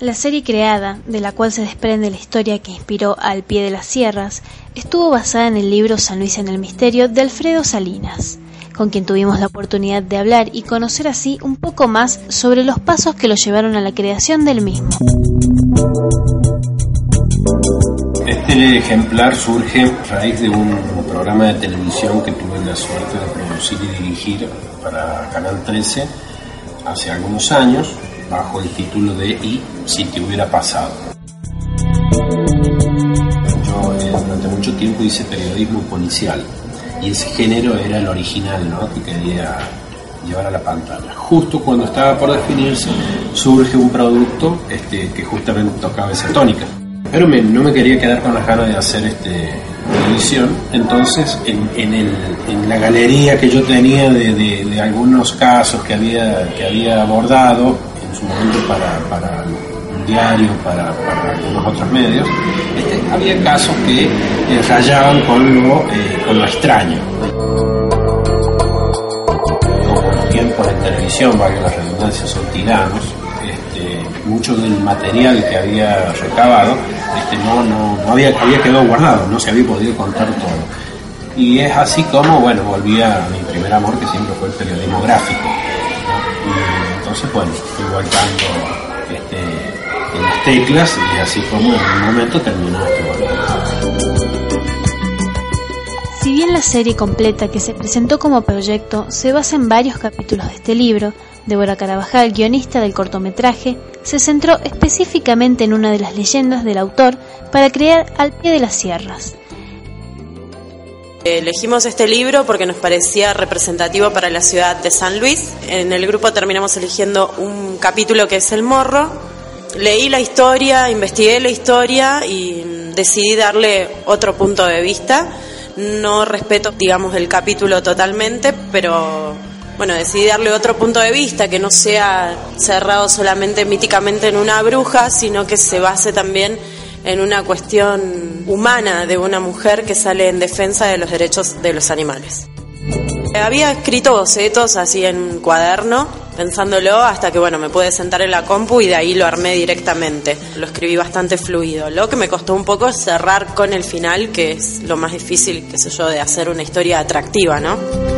La serie creada, de la cual se desprende la historia que inspiró Al pie de las sierras, estuvo basada en el libro San Luis en el Misterio de Alfredo Salinas, con quien tuvimos la oportunidad de hablar y conocer así un poco más sobre los pasos que lo llevaron a la creación del mismo. Este ejemplar surge a raíz de un programa de televisión que tuve la suerte de producir y dirigir para Canal 13 hace algunos años, bajo el título de Y si te hubiera pasado. Yo eh, durante mucho tiempo hice periodismo policial y ese género era el original ¿no? que quería llevar a la pantalla. Justo cuando estaba por definirse, surge un producto este, que justamente tocaba esa tónica. Pero no me quería quedar con las ganas de hacer este, televisión, entonces en, en, la galería que yo tenía de, algunos casos que había, que había abordado en su momento para, para un diario, para, algunos otros medios, este, había casos que eh, rayaban con lo, eh, con lo extraño. Como los tiempos de televisión, valga la redundancia, son tiranos, mucho del material que había recabado este, no, no, había, había quedado guardado, no se había podido contar todo. Y es así como, bueno, volví mi primer amor, que siempre fue el periodismo gráfico. Entonces, bueno, fui en las teclas y así como en un momento terminó este Si bien la serie completa que se presentó como proyecto se basa en varios capítulos de este libro, Débora Carabajal, guionista del cortometraje, se centró específicamente en una de las leyendas del autor para crear Al pie de las sierras. Elegimos este libro porque nos parecía representativo para la ciudad de San Luis. En el grupo terminamos eligiendo un capítulo que es El Morro. Leí la historia, investigué la historia y decidí darle otro punto de vista. No respeto, digamos, el capítulo totalmente, pero bueno, decidí darle otro punto de vista, que no sea cerrado solamente míticamente en una bruja, sino que se base también en una cuestión humana de una mujer que sale en defensa de los derechos de los animales. Había escrito bocetos así en cuaderno, pensándolo, hasta que bueno, me pude sentar en la compu y de ahí lo armé directamente. Lo escribí bastante fluido. Lo que me costó un poco cerrar con el final, que es lo más difícil, qué sé yo, de hacer una historia atractiva, ¿no?